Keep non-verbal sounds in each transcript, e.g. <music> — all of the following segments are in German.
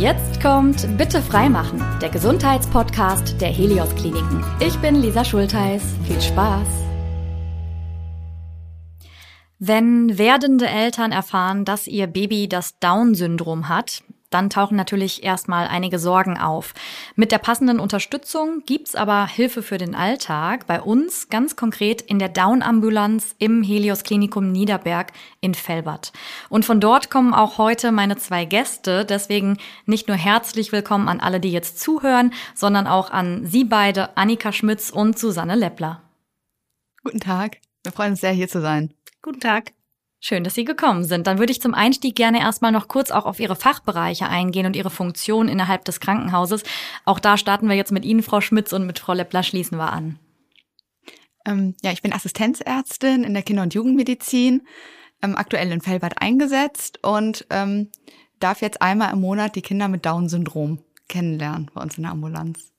Jetzt kommt Bitte freimachen, der Gesundheitspodcast der Helios Kliniken. Ich bin Lisa Schultheiß. Viel Spaß. Wenn werdende Eltern erfahren, dass ihr Baby das Down-Syndrom hat, dann tauchen natürlich erstmal einige Sorgen auf. Mit der passenden Unterstützung gibt's aber Hilfe für den Alltag. Bei uns ganz konkret in der Down-Ambulanz im Helios Klinikum Niederberg in Felbert. Und von dort kommen auch heute meine zwei Gäste. Deswegen nicht nur herzlich willkommen an alle, die jetzt zuhören, sondern auch an Sie beide, Annika Schmitz und Susanne Leppler. Guten Tag. Wir freuen uns sehr, hier zu sein. Guten Tag. Schön, dass Sie gekommen sind. Dann würde ich zum Einstieg gerne erstmal noch kurz auch auf Ihre Fachbereiche eingehen und Ihre Funktion innerhalb des Krankenhauses. Auch da starten wir jetzt mit Ihnen, Frau Schmitz, und mit Frau Leppler schließen wir an. Ähm, ja, ich bin Assistenzärztin in der Kinder- und Jugendmedizin, ähm, aktuell in Fellbad eingesetzt und ähm, darf jetzt einmal im Monat die Kinder mit Down-Syndrom kennenlernen bei uns in der Ambulanz.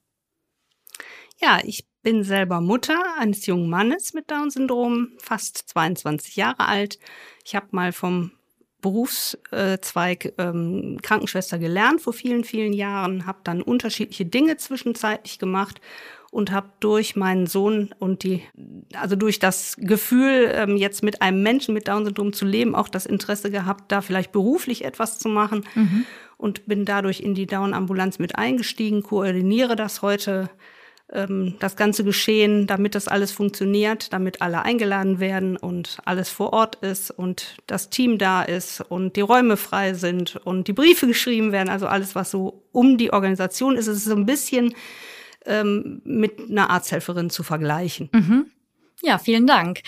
Ja, ich bin selber Mutter eines jungen Mannes mit Down-Syndrom, fast 22 Jahre alt. Ich habe mal vom Berufszweig ähm, Krankenschwester gelernt vor vielen, vielen Jahren, habe dann unterschiedliche Dinge zwischenzeitlich gemacht und habe durch meinen Sohn und die, also durch das Gefühl, ähm, jetzt mit einem Menschen mit Down-Syndrom zu leben, auch das Interesse gehabt, da vielleicht beruflich etwas zu machen mhm. und bin dadurch in die Down-Ambulanz mit eingestiegen, koordiniere das heute ähm, das ganze Geschehen, damit das alles funktioniert, damit alle eingeladen werden und alles vor Ort ist und das Team da ist und die Räume frei sind und die Briefe geschrieben werden, also alles, was so um die Organisation ist. Ist so ein bisschen ähm, mit einer Arzthelferin zu vergleichen. Mhm. Ja, vielen Dank.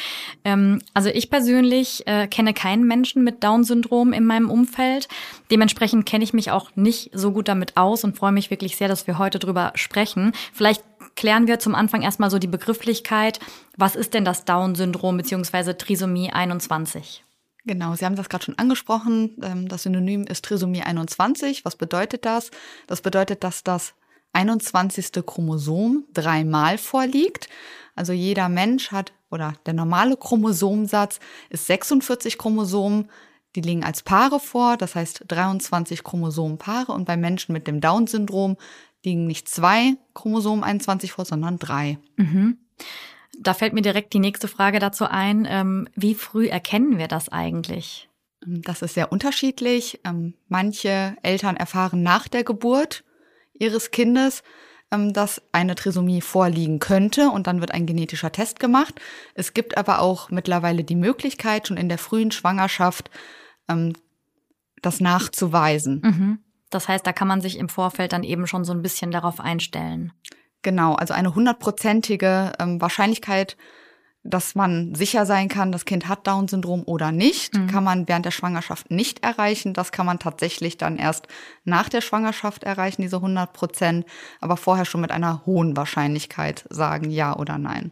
Ähm, also ich persönlich äh, kenne keinen Menschen mit Down-Syndrom in meinem Umfeld. Dementsprechend kenne ich mich auch nicht so gut damit aus und freue mich wirklich sehr, dass wir heute drüber sprechen. Vielleicht klären wir zum Anfang erstmal so die Begrifflichkeit. Was ist denn das Down-Syndrom bzw. Trisomie 21? Genau, Sie haben das gerade schon angesprochen. Ähm, das Synonym ist Trisomie 21. Was bedeutet das? Das bedeutet, dass das 21. Chromosom dreimal vorliegt. Also jeder Mensch hat, oder der normale Chromosomsatz ist 46 Chromosomen. Die liegen als Paare vor, das heißt 23 Chromosomenpaare. Und bei Menschen mit dem Down-Syndrom liegen nicht zwei Chromosomen 21 vor, sondern drei. Mhm. Da fällt mir direkt die nächste Frage dazu ein. Ähm, wie früh erkennen wir das eigentlich? Das ist sehr unterschiedlich. Ähm, manche Eltern erfahren nach der Geburt ihres Kindes, ähm, dass eine Trisomie vorliegen könnte und dann wird ein genetischer Test gemacht. Es gibt aber auch mittlerweile die Möglichkeit, schon in der frühen Schwangerschaft das nachzuweisen. Mhm. Das heißt, da kann man sich im Vorfeld dann eben schon so ein bisschen darauf einstellen. Genau, also eine hundertprozentige ähm, Wahrscheinlichkeit, dass man sicher sein kann, das Kind hat Down-Syndrom oder nicht, mhm. kann man während der Schwangerschaft nicht erreichen. Das kann man tatsächlich dann erst nach der Schwangerschaft erreichen, diese 100 Prozent, aber vorher schon mit einer hohen Wahrscheinlichkeit sagen ja oder nein.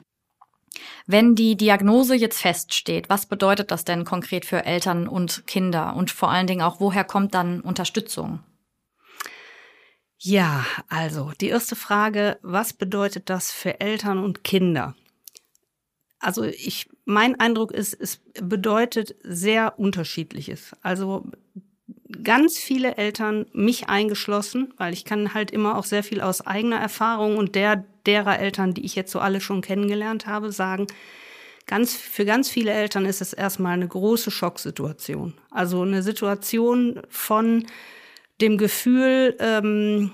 Wenn die Diagnose jetzt feststeht, was bedeutet das denn konkret für Eltern und Kinder? Und vor allen Dingen auch, woher kommt dann Unterstützung? Ja, also die erste Frage, was bedeutet das für Eltern und Kinder? Also ich, mein Eindruck ist, es bedeutet sehr unterschiedliches. Also ganz viele Eltern, mich eingeschlossen, weil ich kann halt immer auch sehr viel aus eigener Erfahrung und der derer Eltern, die ich jetzt so alle schon kennengelernt habe, sagen, ganz, für ganz viele Eltern ist es erstmal eine große Schocksituation. Also eine Situation von dem Gefühl, ähm,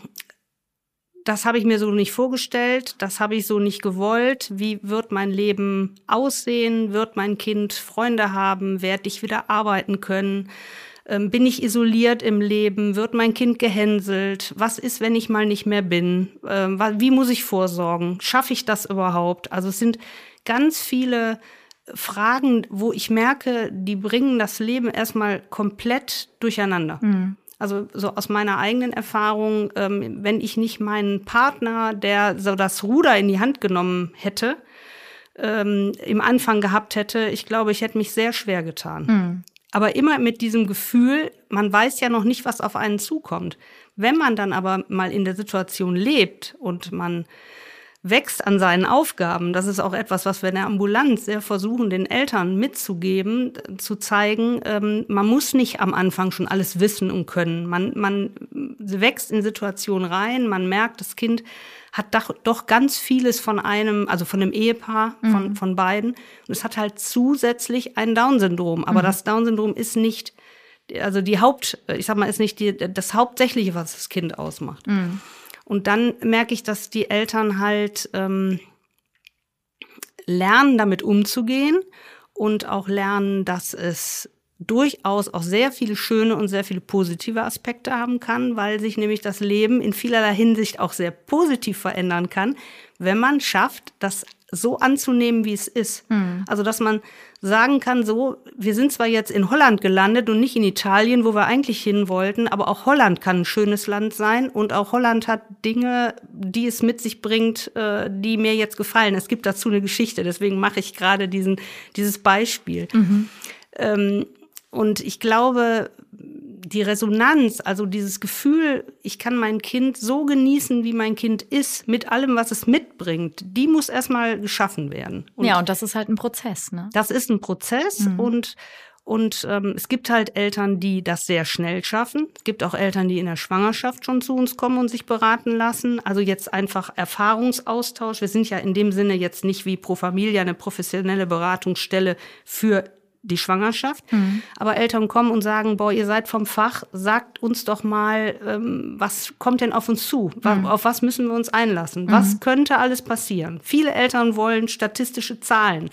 das habe ich mir so nicht vorgestellt, das habe ich so nicht gewollt. Wie wird mein Leben aussehen? Wird mein Kind Freunde haben? Werde ich wieder arbeiten können? Ähm, bin ich isoliert im Leben? Wird mein Kind gehänselt? Was ist, wenn ich mal nicht mehr bin? Ähm, wie muss ich vorsorgen? Schaffe ich das überhaupt? Also es sind ganz viele Fragen, wo ich merke, die bringen das Leben erstmal komplett durcheinander. Mhm. Also so aus meiner eigenen Erfahrung, ähm, wenn ich nicht meinen Partner, der so das Ruder in die Hand genommen hätte, ähm, im Anfang gehabt hätte, ich glaube, ich hätte mich sehr schwer getan. Mhm. Aber immer mit diesem Gefühl, man weiß ja noch nicht, was auf einen zukommt. Wenn man dann aber mal in der Situation lebt und man wächst an seinen Aufgaben. Das ist auch etwas, was wir in der Ambulanz sehr versuchen, den Eltern mitzugeben, zu zeigen, ähm, man muss nicht am Anfang schon alles wissen und können. Man, man wächst in Situationen rein, man merkt, das Kind hat doch, doch ganz vieles von einem, also von dem Ehepaar, mhm. von, von beiden. Und es hat halt zusätzlich ein Down-Syndrom. Aber mhm. das Down-Syndrom ist nicht, also die Haupt, ich sag mal, ist nicht die, das Hauptsächliche, was das Kind ausmacht. Mhm. Und dann merke ich, dass die Eltern halt ähm, lernen, damit umzugehen und auch lernen, dass es durchaus auch sehr viele schöne und sehr viele positive Aspekte haben kann, weil sich nämlich das Leben in vielerlei Hinsicht auch sehr positiv verändern kann, wenn man schafft, das so anzunehmen, wie es ist. Mhm. Also, dass man sagen kann, so, wir sind zwar jetzt in Holland gelandet und nicht in Italien, wo wir eigentlich hin wollten, aber auch Holland kann ein schönes Land sein und auch Holland hat Dinge, die es mit sich bringt, äh, die mir jetzt gefallen. Es gibt dazu eine Geschichte, deswegen mache ich gerade diesen, dieses Beispiel. Mhm. Ähm, und ich glaube, die Resonanz, also dieses Gefühl, ich kann mein Kind so genießen, wie mein Kind ist, mit allem, was es mitbringt, die muss erstmal geschaffen werden. Und ja, und das ist halt ein Prozess, ne? Das ist ein Prozess mhm. und und ähm, es gibt halt Eltern, die das sehr schnell schaffen. Es gibt auch Eltern, die in der Schwangerschaft schon zu uns kommen und sich beraten lassen. Also jetzt einfach Erfahrungsaustausch. Wir sind ja in dem Sinne jetzt nicht wie Pro Familia eine professionelle Beratungsstelle für die Schwangerschaft. Mhm. Aber Eltern kommen und sagen, boah, ihr seid vom Fach, sagt uns doch mal, ähm, was kommt denn auf uns zu? Mhm. Auf was müssen wir uns einlassen? Mhm. Was könnte alles passieren? Viele Eltern wollen statistische Zahlen.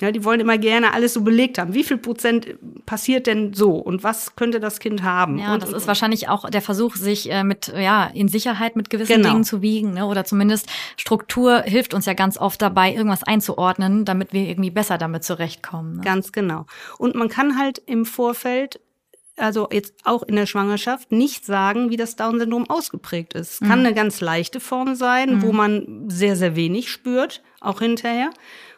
Ja, die wollen immer gerne alles so belegt haben. Wie viel Prozent passiert denn so und was könnte das Kind haben? Ja, und, das und, ist wahrscheinlich auch der Versuch, sich äh, mit ja in Sicherheit mit gewissen genau. Dingen zu wiegen, ne? oder zumindest Struktur hilft uns ja ganz oft dabei, irgendwas einzuordnen, damit wir irgendwie besser damit zurechtkommen. Ne? Ganz genau. Und man kann halt im Vorfeld also jetzt auch in der Schwangerschaft, nicht sagen, wie das Down-Syndrom ausgeprägt ist. Kann mhm. eine ganz leichte Form sein, mhm. wo man sehr, sehr wenig spürt, auch hinterher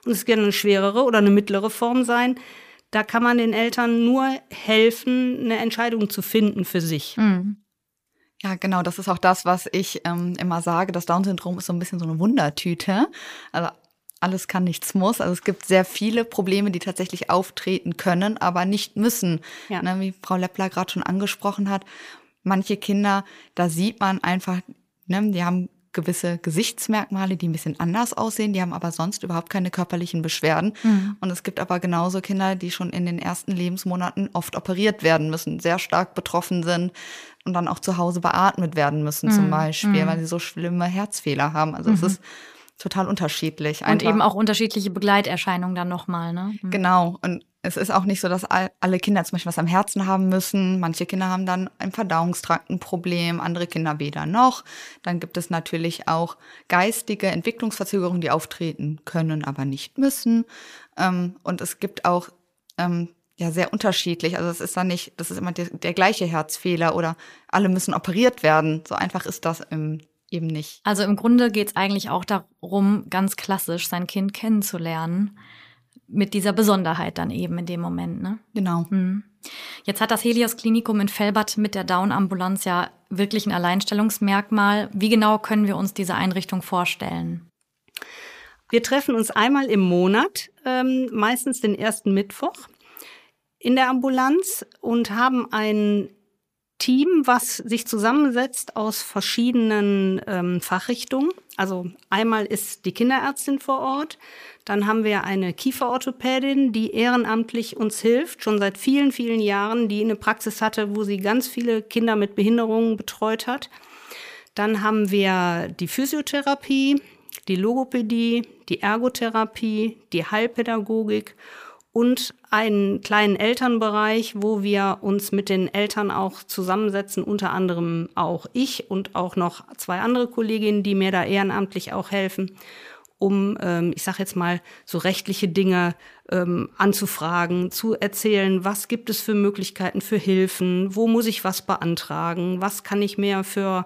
und es kann eine schwerere oder eine mittlere Form sein. Da kann man den Eltern nur helfen, eine Entscheidung zu finden für sich. Mhm. Ja, genau, das ist auch das, was ich ähm, immer sage. Das Down-Syndrom ist so ein bisschen so eine Wundertüte. Also alles kann, nichts muss. Also es gibt sehr viele Probleme, die tatsächlich auftreten können, aber nicht müssen. Ja. Ne, wie Frau Leppler gerade schon angesprochen hat. Manche Kinder, da sieht man einfach, ne, die haben gewisse Gesichtsmerkmale, die ein bisschen anders aussehen, die haben aber sonst überhaupt keine körperlichen Beschwerden. Mhm. Und es gibt aber genauso Kinder, die schon in den ersten Lebensmonaten oft operiert werden müssen, sehr stark betroffen sind und dann auch zu Hause beatmet werden müssen, mhm. zum Beispiel, mhm. weil sie so schlimme Herzfehler haben. Also es mhm. ist total unterschiedlich. Einfach. Und eben auch unterschiedliche Begleiterscheinungen dann nochmal, ne? Mhm. Genau. Und es ist auch nicht so, dass alle Kinder zum Beispiel was am Herzen haben müssen. Manche Kinder haben dann im Verdauungstrakt ein Problem, andere Kinder weder noch. Dann gibt es natürlich auch geistige Entwicklungsverzögerungen, die auftreten können, aber nicht müssen. Ähm, und es gibt auch ähm, ja sehr unterschiedlich. Also es ist dann nicht, das ist immer der, der gleiche Herzfehler oder alle müssen operiert werden. So einfach ist das im eben nicht. Also im Grunde geht es eigentlich auch darum, ganz klassisch sein Kind kennenzulernen. Mit dieser Besonderheit dann eben in dem Moment, ne? Genau. Hm. Jetzt hat das Helios Klinikum in Fellbad mit der Down-Ambulanz ja wirklich ein Alleinstellungsmerkmal. Wie genau können wir uns diese Einrichtung vorstellen? Wir treffen uns einmal im Monat, ähm, meistens den ersten Mittwoch in der Ambulanz und haben ein Team, was sich zusammensetzt aus verschiedenen ähm, Fachrichtungen. Also einmal ist die Kinderärztin vor Ort, dann haben wir eine Kieferorthopädin, die ehrenamtlich uns hilft, schon seit vielen, vielen Jahren, die eine Praxis hatte, wo sie ganz viele Kinder mit Behinderungen betreut hat. Dann haben wir die Physiotherapie, die Logopädie, die Ergotherapie, die Heilpädagogik und einen kleinen Elternbereich, wo wir uns mit den Eltern auch zusammensetzen, unter anderem auch ich und auch noch zwei andere Kolleginnen, die mir da ehrenamtlich auch helfen um, ähm, ich sage jetzt mal, so rechtliche Dinge ähm, anzufragen, zu erzählen, was gibt es für Möglichkeiten für Hilfen, wo muss ich was beantragen, was kann ich mir für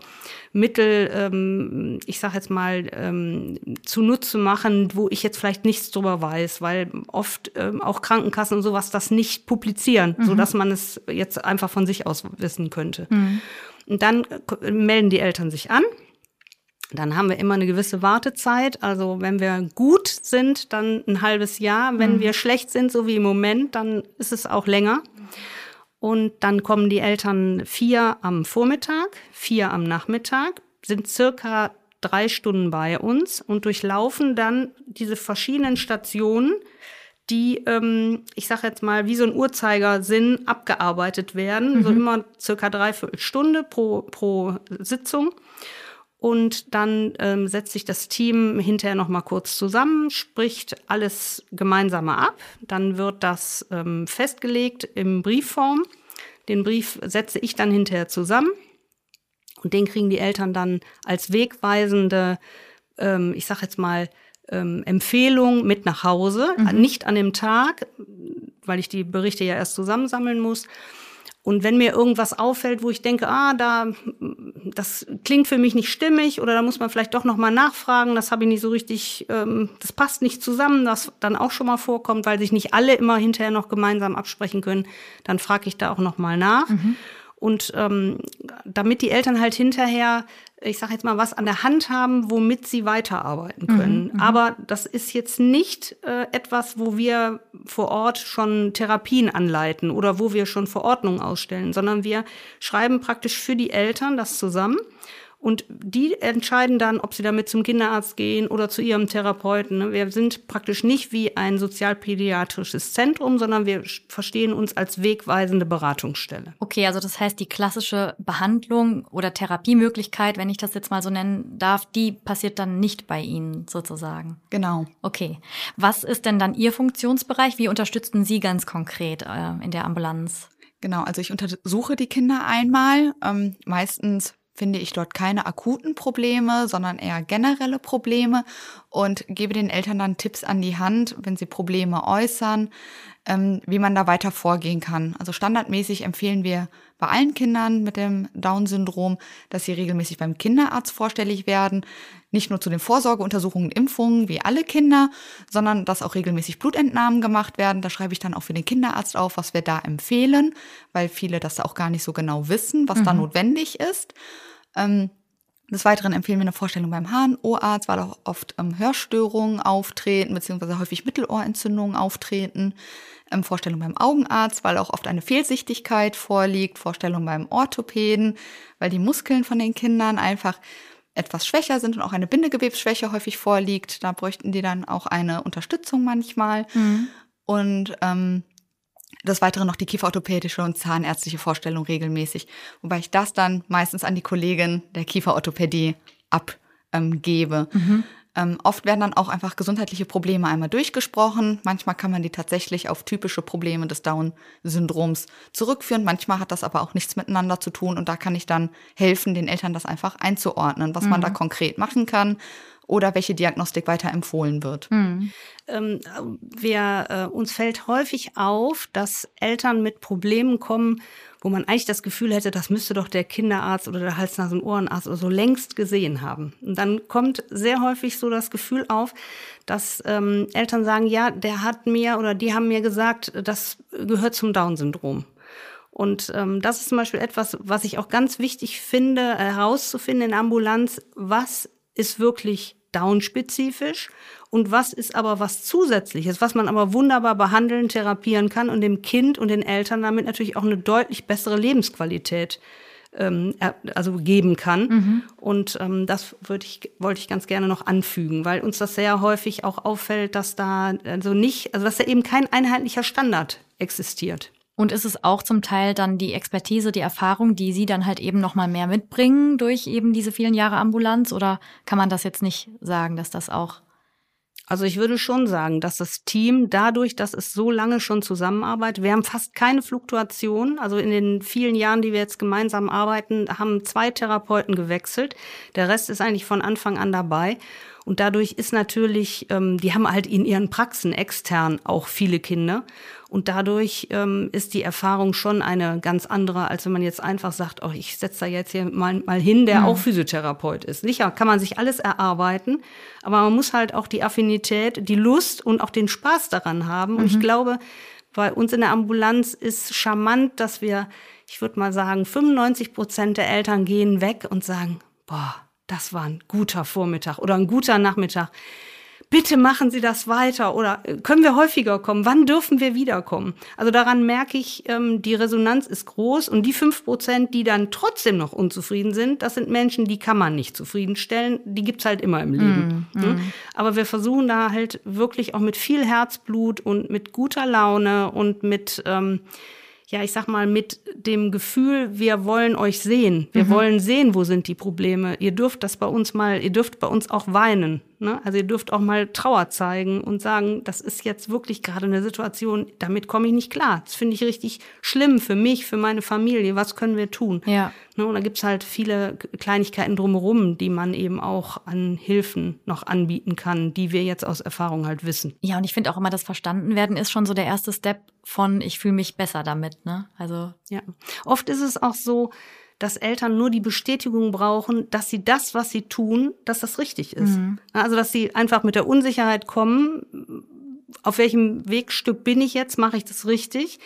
Mittel, ähm, ich sage jetzt mal, ähm, zunutze machen, wo ich jetzt vielleicht nichts drüber weiß, weil oft ähm, auch Krankenkassen und sowas das nicht publizieren, mhm. so dass man es jetzt einfach von sich aus wissen könnte. Mhm. Und dann äh, melden die Eltern sich an dann haben wir immer eine gewisse Wartezeit. Also wenn wir gut sind, dann ein halbes Jahr. Wenn mhm. wir schlecht sind, so wie im Moment, dann ist es auch länger. Und dann kommen die Eltern vier am Vormittag, vier am Nachmittag, sind circa drei Stunden bei uns und durchlaufen dann diese verschiedenen Stationen, die, ähm, ich sage jetzt mal, wie so ein Uhrzeigersinn abgearbeitet werden. Mhm. So immer circa dreiviertel Stunde pro, pro Sitzung. Und dann ähm, setzt sich das Team hinterher noch mal kurz zusammen, spricht alles gemeinsame ab. Dann wird das ähm, festgelegt im Briefform. Den Brief setze ich dann hinterher zusammen. Und den kriegen die Eltern dann als wegweisende, ähm, ich sag jetzt mal, ähm, Empfehlung mit nach Hause. Mhm. Nicht an dem Tag, weil ich die Berichte ja erst zusammensammeln muss. Und wenn mir irgendwas auffällt, wo ich denke, ah, da, das klingt für mich nicht stimmig oder da muss man vielleicht doch nochmal nachfragen, das habe ich nicht so richtig, ähm, das passt nicht zusammen, das dann auch schon mal vorkommt, weil sich nicht alle immer hinterher noch gemeinsam absprechen können, dann frage ich da auch nochmal nach. Mhm. Und ähm, damit die Eltern halt hinterher, ich sage jetzt mal, was an der Hand haben, womit sie weiterarbeiten können. Mhm, mhm, Aber das ist jetzt nicht äh, etwas, wo wir vor Ort schon Therapien anleiten oder wo wir schon Verordnungen ausstellen, sondern wir schreiben praktisch für die Eltern das zusammen und die entscheiden dann, ob sie damit zum Kinderarzt gehen oder zu ihrem Therapeuten. Ne? Wir sind praktisch nicht wie ein sozialpädiatrisches Zentrum, sondern wir verstehen uns als wegweisende Beratungsstelle. Okay, also das heißt, die klassische Behandlung oder Therapiemöglichkeit, wenn ich das jetzt mal so nennen darf, die passiert dann nicht bei Ihnen sozusagen. Genau. Okay. Was ist denn dann Ihr Funktionsbereich? Wie unterstützen Sie ganz konkret äh, in der Ambulanz? Genau, also ich untersuche die Kinder einmal, ähm, meistens finde ich dort keine akuten Probleme, sondern eher generelle Probleme und gebe den Eltern dann Tipps an die Hand, wenn sie Probleme äußern, ähm, wie man da weiter vorgehen kann. Also standardmäßig empfehlen wir bei allen Kindern mit dem Down-Syndrom, dass sie regelmäßig beim Kinderarzt vorstellig werden. Nicht nur zu den Vorsorgeuntersuchungen, Impfungen wie alle Kinder, sondern dass auch regelmäßig Blutentnahmen gemacht werden. Da schreibe ich dann auch für den Kinderarzt auf, was wir da empfehlen, weil viele das auch gar nicht so genau wissen, was mhm. da notwendig ist. Ähm, des Weiteren empfehlen wir eine Vorstellung beim HNO-Arzt, weil auch oft ähm, Hörstörungen auftreten, beziehungsweise häufig Mittelohrentzündungen auftreten. Ähm, Vorstellung beim Augenarzt, weil auch oft eine Fehlsichtigkeit vorliegt. Vorstellung beim Orthopäden, weil die Muskeln von den Kindern einfach etwas schwächer sind und auch eine Bindegewebsschwäche häufig vorliegt. Da bräuchten die dann auch eine Unterstützung manchmal. Mhm. Und ähm, des Weiteren noch die kieferorthopädische und zahnärztliche Vorstellung regelmäßig, wobei ich das dann meistens an die Kollegin der Kieferorthopädie abgebe. Mhm. Ähm, oft werden dann auch einfach gesundheitliche Probleme einmal durchgesprochen. Manchmal kann man die tatsächlich auf typische Probleme des Down-Syndroms zurückführen. Manchmal hat das aber auch nichts miteinander zu tun. Und da kann ich dann helfen, den Eltern das einfach einzuordnen, was mhm. man da konkret machen kann oder welche Diagnostik weiter empfohlen wird. Mhm. Ähm, wir, äh, uns fällt häufig auf, dass Eltern mit Problemen kommen, wo man eigentlich das Gefühl hätte, das müsste doch der Kinderarzt oder der Hals-Nasen-Ohrenarzt oder so längst gesehen haben. Und dann kommt sehr häufig so das Gefühl auf, dass ähm, Eltern sagen, ja, der hat mir oder die haben mir gesagt, das gehört zum Down-Syndrom. Und ähm, das ist zum Beispiel etwas, was ich auch ganz wichtig finde, herauszufinden in Ambulanz, was ist wirklich downspezifisch und was ist aber was Zusätzliches, was man aber wunderbar behandeln, therapieren kann und dem Kind und den Eltern damit natürlich auch eine deutlich bessere Lebensqualität ähm, also geben kann. Mhm. Und ähm, das würde ich, wollte ich ganz gerne noch anfügen, weil uns das sehr häufig auch auffällt, dass da also nicht, also dass da eben kein einheitlicher Standard existiert. Und ist es auch zum Teil dann die Expertise, die Erfahrung, die Sie dann halt eben noch mal mehr mitbringen durch eben diese vielen Jahre Ambulanz? Oder kann man das jetzt nicht sagen, dass das auch also ich würde schon sagen, dass das Team dadurch, dass es so lange schon zusammenarbeitet, wir haben fast keine Fluktuation. Also in den vielen Jahren, die wir jetzt gemeinsam arbeiten, haben zwei Therapeuten gewechselt. Der Rest ist eigentlich von Anfang an dabei. Und dadurch ist natürlich, ähm, die haben halt in ihren Praxen extern auch viele Kinder. Und dadurch ähm, ist die Erfahrung schon eine ganz andere, als wenn man jetzt einfach sagt, oh, ich setze da jetzt hier mal, mal hin, der mhm. auch Physiotherapeut ist. Sicher kann man sich alles erarbeiten, aber man muss halt auch die Affinität, die Lust und auch den Spaß daran haben. Mhm. Und ich mhm. glaube, bei uns in der Ambulanz ist charmant, dass wir, ich würde mal sagen, 95 Prozent der Eltern gehen weg und sagen, boah, das war ein guter Vormittag oder ein guter Nachmittag bitte machen Sie das weiter oder äh, können wir häufiger kommen? Wann dürfen wir wiederkommen? Also daran merke ich, ähm, die Resonanz ist groß und die fünf Prozent, die dann trotzdem noch unzufrieden sind, das sind Menschen, die kann man nicht zufriedenstellen. Die gibt's halt immer im Leben. Mm, mm. Aber wir versuchen da halt wirklich auch mit viel Herzblut und mit guter Laune und mit ähm, ja, ich sag mal, mit dem Gefühl, wir wollen euch sehen. Wir mhm. wollen sehen, wo sind die Probleme. Ihr dürft das bei uns mal, ihr dürft bei uns auch weinen. Ne? Also ihr dürft auch mal Trauer zeigen und sagen, das ist jetzt wirklich gerade eine Situation, damit komme ich nicht klar. Das finde ich richtig schlimm für mich, für meine Familie. Was können wir tun? Ja. Ne? Und da gibt's halt viele Kleinigkeiten drumherum, die man eben auch an Hilfen noch anbieten kann, die wir jetzt aus Erfahrung halt wissen. Ja, und ich finde auch immer, das Verstandenwerden ist schon so der erste Step von ich fühle mich besser damit. Ne? Also ja, oft ist es auch so, dass Eltern nur die Bestätigung brauchen, dass sie das, was sie tun, dass das richtig ist. Mhm. Also dass sie einfach mit der Unsicherheit kommen, auf welchem Wegstück bin ich jetzt, mache ich das richtig?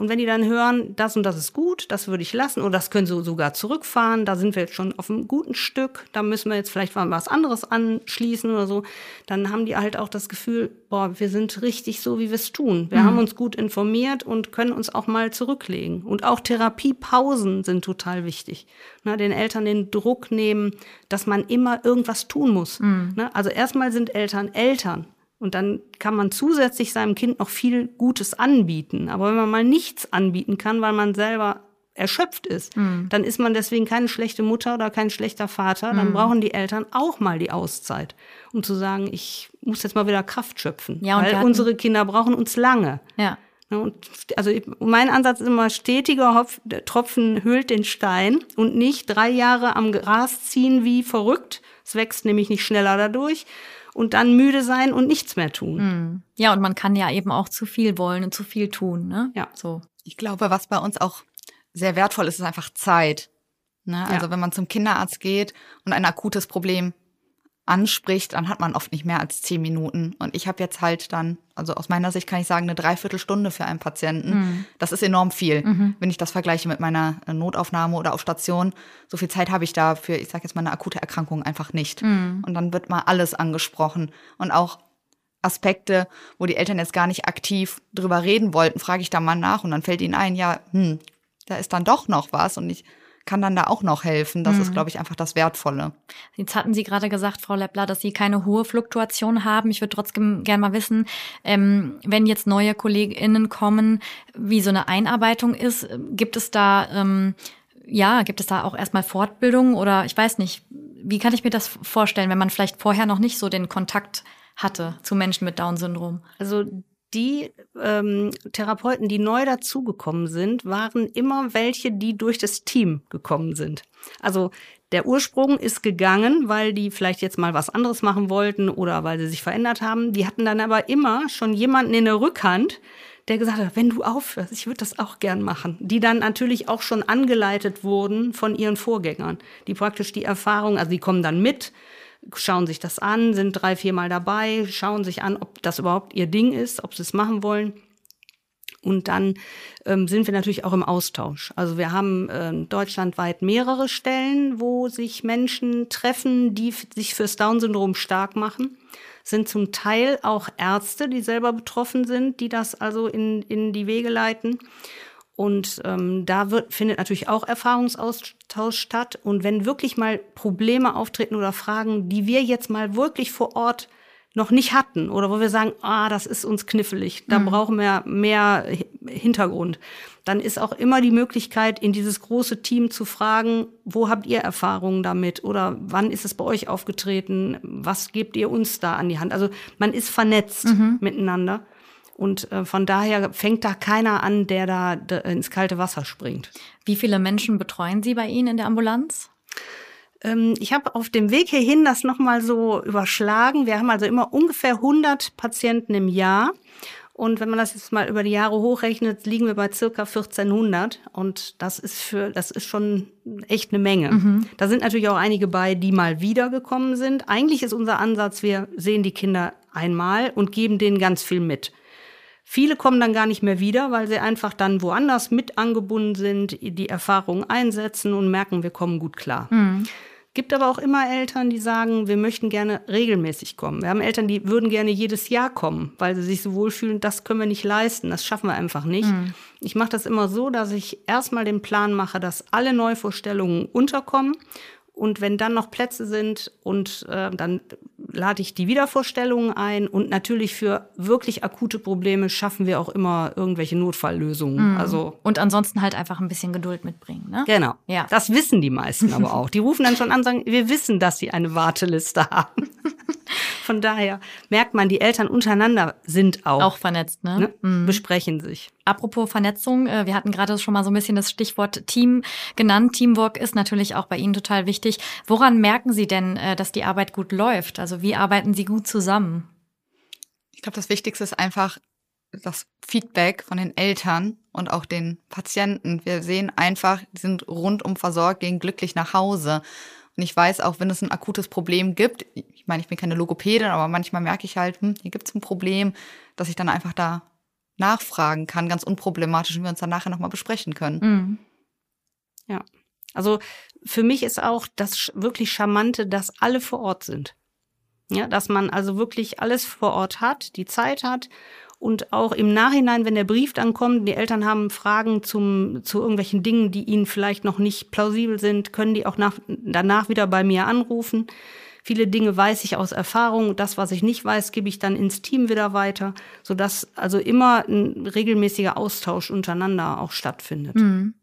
Und wenn die dann hören, das und das ist gut, das würde ich lassen oder das können sie sogar zurückfahren, da sind wir jetzt schon auf einem guten Stück, da müssen wir jetzt vielleicht mal was anderes anschließen oder so, dann haben die halt auch das Gefühl, boah, wir sind richtig so, wie wir es tun. Wir mhm. haben uns gut informiert und können uns auch mal zurücklegen. Und auch Therapiepausen sind total wichtig. Na, den Eltern den Druck nehmen, dass man immer irgendwas tun muss. Mhm. Na, also erstmal sind Eltern Eltern. Und dann kann man zusätzlich seinem Kind noch viel Gutes anbieten. Aber wenn man mal nichts anbieten kann, weil man selber erschöpft ist, mhm. dann ist man deswegen keine schlechte Mutter oder kein schlechter Vater. Dann mhm. brauchen die Eltern auch mal die Auszeit, um zu sagen, ich muss jetzt mal wieder Kraft schöpfen. Ja, weil unsere Kinder brauchen uns lange. Ja. Und also mein Ansatz ist immer, stetiger Hopf, Tropfen hüllt den Stein und nicht drei Jahre am Gras ziehen wie verrückt. Es wächst nämlich nicht schneller dadurch und dann müde sein und nichts mehr tun. Mhm. Ja, und man kann ja eben auch zu viel wollen und zu viel tun, ne? Ja. So. Ich glaube, was bei uns auch sehr wertvoll ist, ist einfach Zeit. Ne? Also ja. wenn man zum Kinderarzt geht und ein akutes Problem anspricht, dann hat man oft nicht mehr als zehn Minuten. Und ich habe jetzt halt dann, also aus meiner Sicht kann ich sagen, eine Dreiviertelstunde für einen Patienten. Mhm. Das ist enorm viel. Mhm. Wenn ich das vergleiche mit meiner äh, Notaufnahme oder auf Station, so viel Zeit habe ich da für, ich sage jetzt mal, eine akute Erkrankung einfach nicht. Mhm. Und dann wird mal alles angesprochen. Und auch Aspekte, wo die Eltern jetzt gar nicht aktiv drüber reden wollten, frage ich da mal nach und dann fällt ihnen ein, ja, hm, da ist dann doch noch was. Und ich kann dann da auch noch helfen. Das mhm. ist, glaube ich, einfach das Wertvolle. Jetzt hatten Sie gerade gesagt, Frau Leppler, dass Sie keine hohe Fluktuation haben. Ich würde trotzdem gerne mal wissen, ähm, wenn jetzt neue KollegInnen kommen, wie so eine Einarbeitung ist. Gibt es da, ähm, ja, gibt es da auch erstmal Fortbildung oder ich weiß nicht, wie kann ich mir das vorstellen, wenn man vielleicht vorher noch nicht so den Kontakt hatte zu Menschen mit Down-Syndrom? Also die ähm, Therapeuten, die neu dazugekommen sind, waren immer welche, die durch das Team gekommen sind. Also der Ursprung ist gegangen, weil die vielleicht jetzt mal was anderes machen wollten oder weil sie sich verändert haben. Die hatten dann aber immer schon jemanden in der Rückhand, der gesagt hat, wenn du aufhörst, ich würde das auch gern machen. Die dann natürlich auch schon angeleitet wurden von ihren Vorgängern, die praktisch die Erfahrung, also die kommen dann mit, schauen sich das an, sind drei, viermal dabei, schauen sich an, ob das überhaupt ihr Ding ist, ob sie es machen wollen. Und dann ähm, sind wir natürlich auch im Austausch. Also wir haben äh, deutschlandweit mehrere Stellen, wo sich Menschen treffen, die sich fürs Down-Syndrom stark machen. Sind zum Teil auch Ärzte, die selber betroffen sind, die das also in, in die Wege leiten. Und ähm, da wird, findet natürlich auch Erfahrungsaustausch statt. Und wenn wirklich mal Probleme auftreten oder Fragen, die wir jetzt mal wirklich vor Ort noch nicht hatten oder wo wir sagen, ah, das ist uns knifflig, da mhm. brauchen wir mehr Hintergrund, dann ist auch immer die Möglichkeit, in dieses große Team zu fragen, wo habt ihr Erfahrungen damit oder wann ist es bei euch aufgetreten, was gebt ihr uns da an die Hand? Also man ist vernetzt mhm. miteinander. Und äh, von daher fängt da keiner an, der da ins kalte Wasser springt. Wie viele Menschen betreuen Sie bei Ihnen in der Ambulanz? Ähm, ich habe auf dem Weg hierhin das nochmal so überschlagen. Wir haben also immer ungefähr 100 Patienten im Jahr. Und wenn man das jetzt mal über die Jahre hochrechnet, liegen wir bei circa 1400. Und das ist für, das ist schon echt eine Menge. Mhm. Da sind natürlich auch einige bei, die mal wiedergekommen sind. Eigentlich ist unser Ansatz, wir sehen die Kinder einmal und geben denen ganz viel mit. Viele kommen dann gar nicht mehr wieder, weil sie einfach dann woanders mit angebunden sind, die Erfahrungen einsetzen und merken, wir kommen gut klar. Mhm. Gibt aber auch immer Eltern, die sagen, wir möchten gerne regelmäßig kommen. Wir haben Eltern, die würden gerne jedes Jahr kommen, weil sie sich so wohlfühlen, das können wir nicht leisten, das schaffen wir einfach nicht. Mhm. Ich mache das immer so, dass ich erstmal den Plan mache, dass alle Neuvorstellungen unterkommen und wenn dann noch Plätze sind und äh, dann lade ich die Wiedervorstellungen ein und natürlich für wirklich akute Probleme schaffen wir auch immer irgendwelche Notfalllösungen. Mhm. Also und ansonsten halt einfach ein bisschen Geduld mitbringen. Ne? Genau. Ja. Das wissen die meisten aber auch. Die rufen dann schon an, und sagen, wir wissen, dass sie eine Warteliste haben. <laughs> Von daher merkt man, die Eltern untereinander sind auch, auch vernetzt, ne? ne? Mhm. besprechen sich. Apropos Vernetzung, äh, wir hatten gerade schon mal so ein bisschen das Stichwort Team genannt. Teamwork ist natürlich auch bei Ihnen total wichtig. Woran merken Sie denn, äh, dass die Arbeit gut läuft? Also wie arbeiten Sie gut zusammen? Ich glaube, das Wichtigste ist einfach das Feedback von den Eltern und auch den Patienten. Wir sehen einfach, die sind rundum versorgt, gehen glücklich nach Hause. Und ich weiß auch, wenn es ein akutes Problem gibt, meine, ich bin keine Logopädin, aber manchmal merke ich halt, hm, hier gibt es ein Problem, dass ich dann einfach da nachfragen kann, ganz unproblematisch und wir uns dann nachher nochmal besprechen können. Mhm. Ja. Also für mich ist auch das wirklich Charmante, dass alle vor Ort sind. Ja, dass man also wirklich alles vor Ort hat, die Zeit hat und auch im Nachhinein, wenn der Brief dann kommt, die Eltern haben Fragen zum, zu irgendwelchen Dingen, die ihnen vielleicht noch nicht plausibel sind, können die auch nach, danach wieder bei mir anrufen. Viele Dinge weiß ich aus Erfahrung. Das, was ich nicht weiß, gebe ich dann ins Team wieder weiter, sodass also immer ein regelmäßiger Austausch untereinander auch stattfindet. Mhm.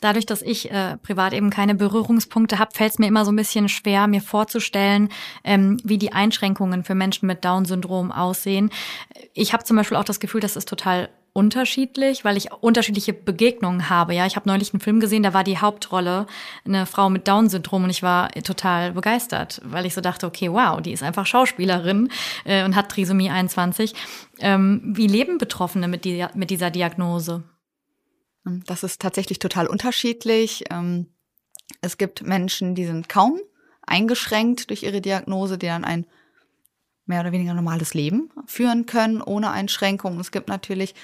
Dadurch, dass ich äh, privat eben keine Berührungspunkte habe, fällt es mir immer so ein bisschen schwer, mir vorzustellen, ähm, wie die Einschränkungen für Menschen mit Down-Syndrom aussehen. Ich habe zum Beispiel auch das Gefühl, das ist total unterschiedlich, weil ich unterschiedliche Begegnungen habe. Ja, ich habe neulich einen Film gesehen, da war die Hauptrolle eine Frau mit Down-Syndrom und ich war total begeistert, weil ich so dachte, okay, wow, die ist einfach Schauspielerin äh, und hat Trisomie 21. Ähm, wie leben Betroffene mit, die, mit dieser Diagnose? Das ist tatsächlich total unterschiedlich. Ähm, es gibt Menschen, die sind kaum eingeschränkt durch ihre Diagnose, die dann ein mehr oder weniger normales Leben führen können, ohne Einschränkungen. Es gibt natürlich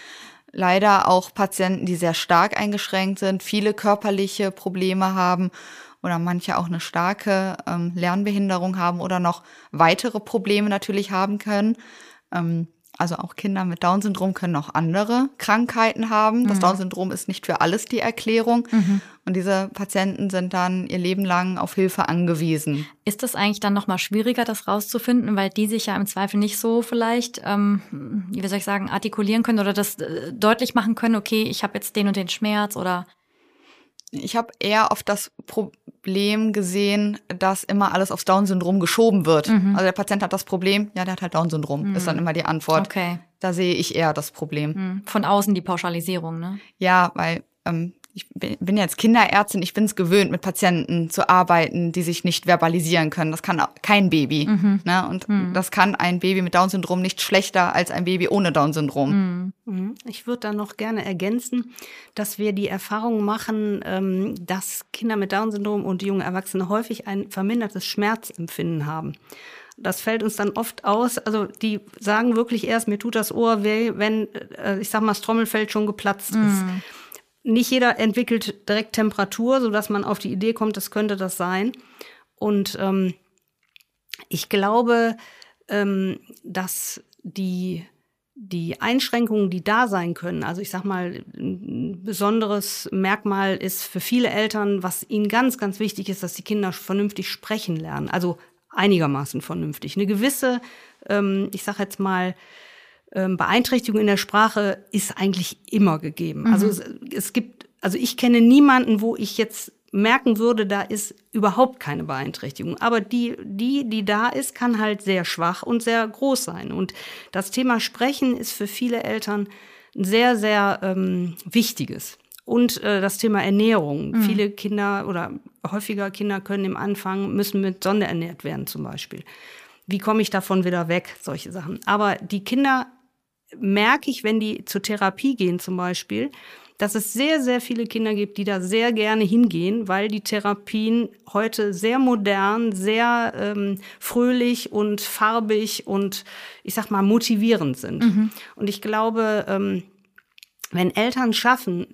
leider auch Patienten, die sehr stark eingeschränkt sind, viele körperliche Probleme haben oder manche auch eine starke ähm, Lernbehinderung haben oder noch weitere Probleme natürlich haben können. Ähm, also auch Kinder mit Down-Syndrom können auch andere Krankheiten haben. Das mhm. Down-Syndrom ist nicht für alles die Erklärung. Mhm. Und diese Patienten sind dann ihr Leben lang auf Hilfe angewiesen. Ist das eigentlich dann nochmal schwieriger, das rauszufinden, weil die sich ja im Zweifel nicht so vielleicht, ähm, wie soll ich sagen, artikulieren können oder das äh, deutlich machen können, okay, ich habe jetzt den und den Schmerz oder ich habe eher auf das Problem gesehen, dass immer alles aufs Down-Syndrom geschoben wird. Mhm. Also der Patient hat das Problem, ja, der hat halt Down-Syndrom, mhm. ist dann immer die Antwort. Okay. Da sehe ich eher das Problem. Mhm. Von außen die Pauschalisierung, ne? Ja, weil ähm, ich bin jetzt Kinderärztin, ich bin es gewöhnt, mit Patienten zu arbeiten, die sich nicht verbalisieren können. Das kann kein Baby. Mhm. Ne? Und mhm. das kann ein Baby mit Down-Syndrom nicht schlechter als ein Baby ohne Down-Syndrom. Mhm. mhm. Ich würde da noch gerne ergänzen, dass wir die Erfahrung machen, ähm, dass Kinder mit Down-Syndrom und junge Erwachsene häufig ein vermindertes Schmerzempfinden haben. Das fällt uns dann oft aus. Also die sagen wirklich erst, mir tut das Ohr weh, wenn, äh, ich sag mal, das Trommelfell schon geplatzt ist. Nicht jeder entwickelt direkt Temperatur, so dass man auf die Idee kommt, das könnte das sein. Und ähm, ich glaube, ähm, dass die die Einschränkungen, die da sein können, also ich sag mal, ein besonderes Merkmal ist für viele Eltern, was ihnen ganz, ganz wichtig ist, dass die Kinder vernünftig sprechen lernen, also einigermaßen vernünftig. Eine gewisse, ähm, ich sag jetzt mal, ähm, Beeinträchtigung in der Sprache ist eigentlich immer gegeben. Mhm. Also es, es gibt, also ich kenne niemanden, wo ich jetzt merken würde, da ist überhaupt keine Beeinträchtigung. Aber die, die, die da ist, kann halt sehr schwach und sehr groß sein. Und das Thema Sprechen ist für viele Eltern ein sehr, sehr ähm, wichtiges. Und äh, das Thema Ernährung. Mhm. Viele Kinder oder häufiger Kinder können im Anfang, müssen mit Sonde ernährt werden zum Beispiel. Wie komme ich davon wieder weg? Solche Sachen. Aber die Kinder merke ich, wenn die zur Therapie gehen zum Beispiel, dass es sehr, sehr viele Kinder gibt, die da sehr gerne hingehen, weil die Therapien heute sehr modern, sehr ähm, fröhlich und farbig und ich sag mal motivierend sind. Mhm. Und ich glaube, ähm, wenn Eltern schaffen,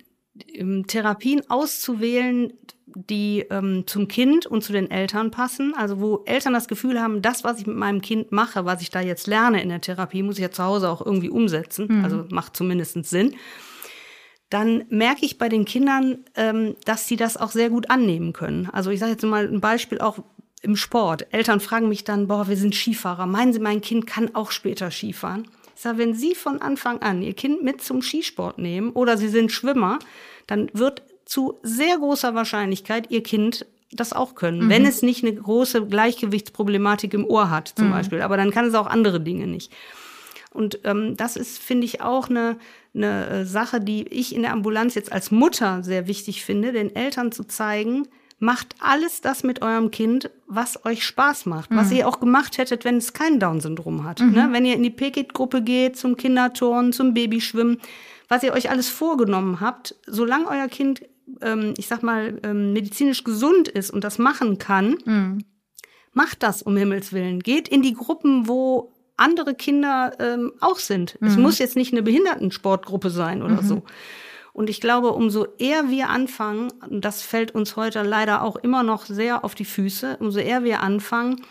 ähm, Therapien auszuwählen, die ähm, zum Kind und zu den Eltern passen. Also wo Eltern das Gefühl haben, das, was ich mit meinem Kind mache, was ich da jetzt lerne in der Therapie, muss ich ja zu Hause auch irgendwie umsetzen. Mhm. Also macht zumindest Sinn. Dann merke ich bei den Kindern, ähm, dass sie das auch sehr gut annehmen können. Also ich sage jetzt mal ein Beispiel auch im Sport. Eltern fragen mich dann, boah, wir sind Skifahrer. Meinen Sie, mein Kind kann auch später Skifahren? Ich sage, wenn Sie von Anfang an Ihr Kind mit zum Skisport nehmen oder Sie sind Schwimmer, dann wird zu sehr großer Wahrscheinlichkeit Ihr Kind das auch können, mhm. wenn es nicht eine große Gleichgewichtsproblematik im Ohr hat, zum mhm. Beispiel. Aber dann kann es auch andere Dinge nicht. Und ähm, das ist, finde ich, auch eine, eine äh, Sache, die ich in der Ambulanz jetzt als Mutter sehr wichtig finde, den Eltern zu zeigen, macht alles das mit eurem Kind, was euch Spaß macht, mhm. was ihr auch gemacht hättet, wenn es kein Down-Syndrom hat. Mhm. Ne? Wenn ihr in die PKIT-Gruppe geht, zum Kinderturnen, zum Babyschwimmen, was ihr euch alles vorgenommen habt, solange euer Kind, ähm, ich sag mal, ähm, medizinisch gesund ist und das machen kann, mhm. macht das um Himmels Willen. Geht in die Gruppen, wo andere Kinder ähm, auch sind. Es mhm. muss jetzt nicht eine Behindertensportgruppe sein oder mhm. so. Und ich glaube, umso eher wir anfangen, und das fällt uns heute leider auch immer noch sehr auf die Füße, umso eher wir anfangen,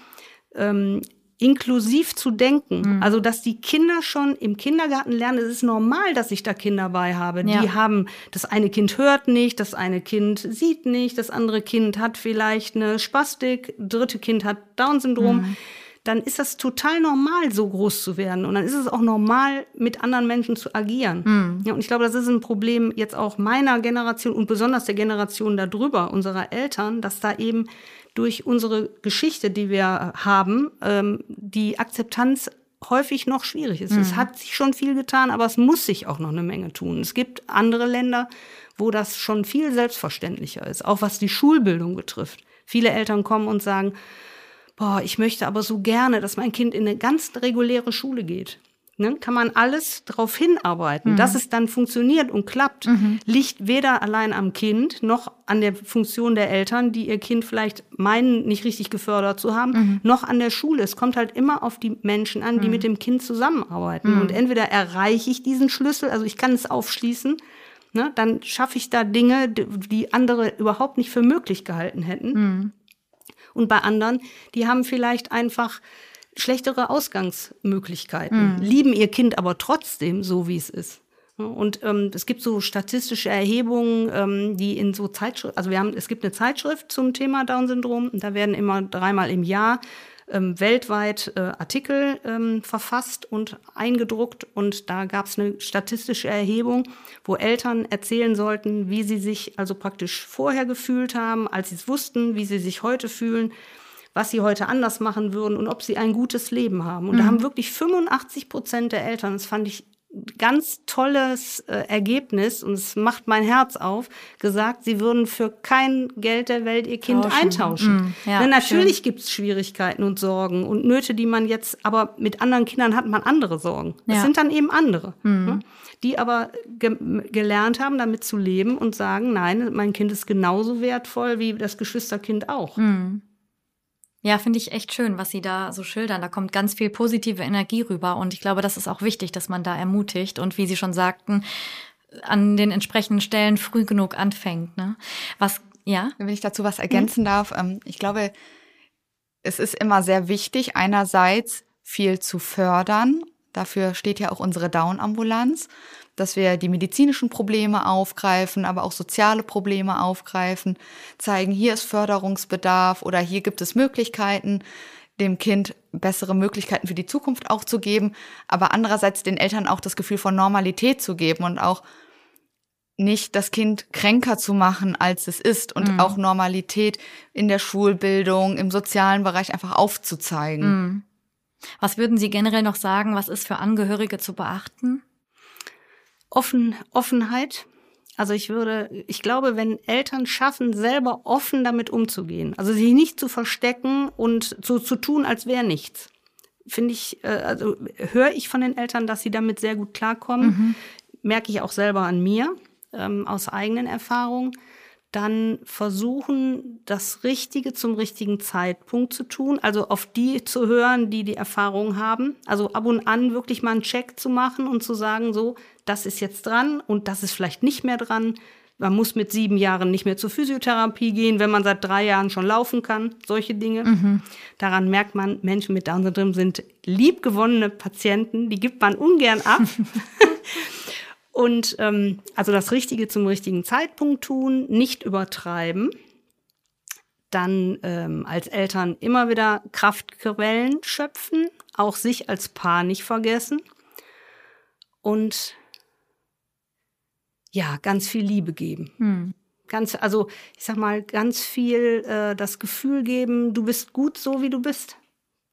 ähm, inklusiv zu denken. Mhm. Also, dass die Kinder schon im Kindergarten lernen, es ist normal, dass ich da Kinder bei habe. Ja. Die haben, das eine Kind hört nicht, das eine Kind sieht nicht, das andere Kind hat vielleicht eine Spastik, dritte Kind hat Down-Syndrom. Mhm dann ist das total normal, so groß zu werden. Und dann ist es auch normal, mit anderen Menschen zu agieren. Mhm. Ja, und ich glaube, das ist ein Problem jetzt auch meiner Generation und besonders der Generation darüber, unserer Eltern, dass da eben durch unsere Geschichte, die wir haben, ähm, die Akzeptanz häufig noch schwierig ist. Mhm. Es hat sich schon viel getan, aber es muss sich auch noch eine Menge tun. Es gibt andere Länder, wo das schon viel selbstverständlicher ist, auch was die Schulbildung betrifft. Viele Eltern kommen und sagen, boah, ich möchte aber so gerne, dass mein Kind in eine ganz reguläre Schule geht. Ne, kann man alles darauf hinarbeiten, mhm. dass es dann funktioniert und klappt, mhm. liegt weder allein am Kind noch an der Funktion der Eltern, die ihr Kind vielleicht meinen, nicht richtig gefördert zu haben, mhm. noch an der Schule. Es kommt halt immer auf die Menschen an, die mhm. mit dem Kind zusammenarbeiten. Mhm. Und entweder erreiche ich diesen Schlüssel, also ich kann es aufschließen, ne, dann schaffe ich da Dinge, die andere überhaupt nicht für möglich gehalten hätten. Mhm. Und bei anderen, die haben vielleicht einfach schlechtere Ausgangsmöglichkeiten, mhm. lieben ihr Kind aber trotzdem so, wie es ist. Und ähm, es gibt so statistische Erhebungen, ähm, die in so Zeitschriften, also wir haben, es gibt eine Zeitschrift zum Thema Down-Syndrom, da werden immer dreimal im Jahr ähm, weltweit äh, Artikel ähm, verfasst und eingedruckt und da gab es eine statistische Erhebung, wo Eltern erzählen sollten, wie sie sich also praktisch vorher gefühlt haben, als sie es wussten, wie sie sich heute fühlen, was sie heute anders machen würden und ob sie ein gutes Leben haben. Und mhm. da haben wirklich 85 Prozent der Eltern, das fand ich ganz tolles äh, Ergebnis und es macht mein Herz auf, gesagt, sie würden für kein Geld der Welt ihr Kind Tauschen. eintauschen. Mm, ja, Denn natürlich gibt es Schwierigkeiten und Sorgen und Nöte, die man jetzt, aber mit anderen Kindern hat man andere Sorgen. Ja. Das sind dann eben andere, mm. ne? die aber ge gelernt haben, damit zu leben und sagen, nein, mein Kind ist genauso wertvoll wie das Geschwisterkind auch. Mm. Ja, finde ich echt schön, was Sie da so schildern. Da kommt ganz viel positive Energie rüber. Und ich glaube, das ist auch wichtig, dass man da ermutigt und wie Sie schon sagten, an den entsprechenden Stellen früh genug anfängt. Ne? Was, ja? Wenn ich dazu was ergänzen mhm. darf, ähm, ich glaube, es ist immer sehr wichtig, einerseits viel zu fördern. Dafür steht ja auch unsere Down-Ambulanz dass wir die medizinischen Probleme aufgreifen, aber auch soziale Probleme aufgreifen, zeigen, hier ist Förderungsbedarf oder hier gibt es Möglichkeiten, dem Kind bessere Möglichkeiten für die Zukunft auch zu geben, aber andererseits den Eltern auch das Gefühl von Normalität zu geben und auch nicht das Kind kränker zu machen, als es ist und mhm. auch Normalität in der Schulbildung, im sozialen Bereich einfach aufzuzeigen. Mhm. Was würden Sie generell noch sagen, was ist für Angehörige zu beachten? Offen, Offenheit. Also ich würde, ich glaube, wenn Eltern schaffen, selber offen damit umzugehen, also sich nicht zu verstecken und so zu tun, als wäre nichts, finde ich, äh, also höre ich von den Eltern, dass sie damit sehr gut klarkommen, mhm. merke ich auch selber an mir ähm, aus eigenen Erfahrungen dann versuchen, das Richtige zum richtigen Zeitpunkt zu tun, also auf die zu hören, die die Erfahrung haben. Also ab und an wirklich mal einen Check zu machen und zu sagen, so, das ist jetzt dran und das ist vielleicht nicht mehr dran. man muss mit sieben Jahren nicht mehr zur Physiotherapie gehen, wenn man seit drei Jahren schon laufen kann. Solche Dinge. Mhm. Daran merkt man, Menschen mit Down-Syndrom sind liebgewonnene Patienten, die gibt man ungern ab. <laughs> Und ähm, also das Richtige zum richtigen Zeitpunkt tun, nicht übertreiben. Dann ähm, als Eltern immer wieder Kraftquellen schöpfen, auch sich als Paar nicht vergessen. Und ja, ganz viel Liebe geben. Hm. Ganz, also ich sag mal, ganz viel äh, das Gefühl geben, du bist gut so, wie du bist.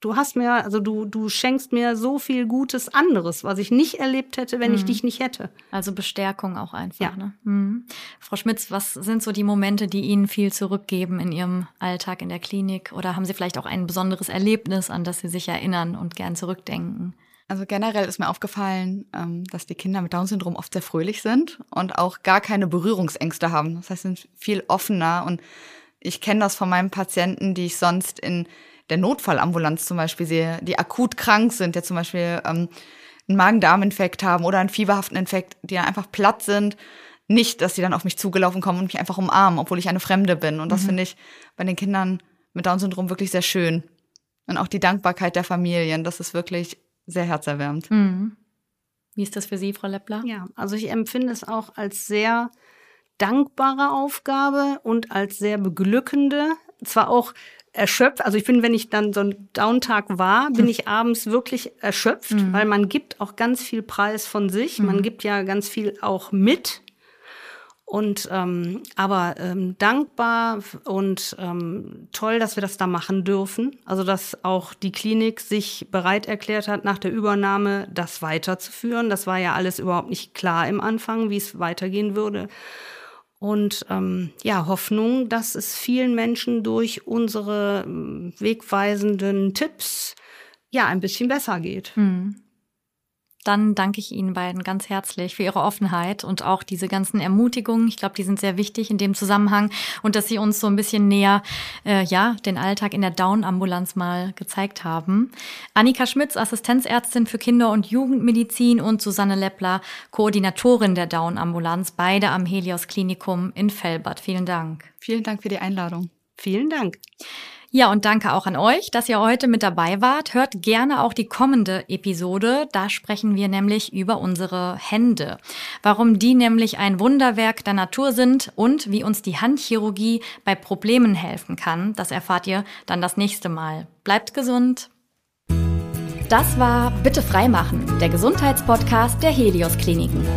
Du hast mir, also du, du schenkst mir so viel Gutes anderes, was ich nicht erlebt hätte, wenn mhm. ich dich nicht hätte. Also Bestärkung auch einfach. Ja. Ne? Mhm. Frau Schmitz, was sind so die Momente, die Ihnen viel zurückgeben in Ihrem Alltag in der Klinik? Oder haben Sie vielleicht auch ein besonderes Erlebnis, an das Sie sich erinnern und gern zurückdenken? Also generell ist mir aufgefallen, ähm, dass die Kinder mit Down-Syndrom oft sehr fröhlich sind und auch gar keine Berührungsängste haben. Das heißt, sie sind viel offener und ich kenne das von meinen Patienten, die ich sonst in der Notfallambulanz zum Beispiel sehe, die akut krank sind, der zum Beispiel ähm, einen Magen-Darm-Infekt haben oder einen fieberhaften Infekt, die dann einfach platt sind. Nicht, dass sie dann auf mich zugelaufen kommen und mich einfach umarmen, obwohl ich eine Fremde bin. Und das mhm. finde ich bei den Kindern mit Down-Syndrom wirklich sehr schön. Und auch die Dankbarkeit der Familien, das ist wirklich sehr herzerwärmend. Mhm. Wie ist das für Sie, Frau Leppler? Ja, also ich empfinde es auch als sehr dankbare Aufgabe und als sehr beglückende. Zwar auch erschöpft. Also ich finde, wenn ich dann so ein Downtag war, bin hm. ich abends wirklich erschöpft, mhm. weil man gibt auch ganz viel Preis von sich. Mhm. Man gibt ja ganz viel auch mit. Und ähm, aber ähm, dankbar und ähm, toll, dass wir das da machen dürfen. Also dass auch die Klinik sich bereit erklärt hat, nach der Übernahme das weiterzuführen. Das war ja alles überhaupt nicht klar im Anfang, wie es weitergehen würde und ähm, ja, Hoffnung, dass es vielen Menschen durch unsere ähm, wegweisenden Tipps ja ein bisschen besser geht. Hm. Dann danke ich Ihnen beiden ganz herzlich für Ihre Offenheit und auch diese ganzen Ermutigungen. Ich glaube, die sind sehr wichtig in dem Zusammenhang und dass Sie uns so ein bisschen näher, äh, ja, den Alltag in der Down-Ambulanz mal gezeigt haben. Annika Schmitz, Assistenzärztin für Kinder- und Jugendmedizin und Susanne Leppler, Koordinatorin der Down-Ambulanz, beide am Helios Klinikum in Felbert. Vielen Dank. Vielen Dank für die Einladung. Vielen Dank. Ja, und danke auch an euch, dass ihr heute mit dabei wart. Hört gerne auch die kommende Episode. Da sprechen wir nämlich über unsere Hände. Warum die nämlich ein Wunderwerk der Natur sind und wie uns die Handchirurgie bei Problemen helfen kann, das erfahrt ihr dann das nächste Mal. Bleibt gesund. Das war Bitte freimachen, der Gesundheitspodcast der Helios Kliniken.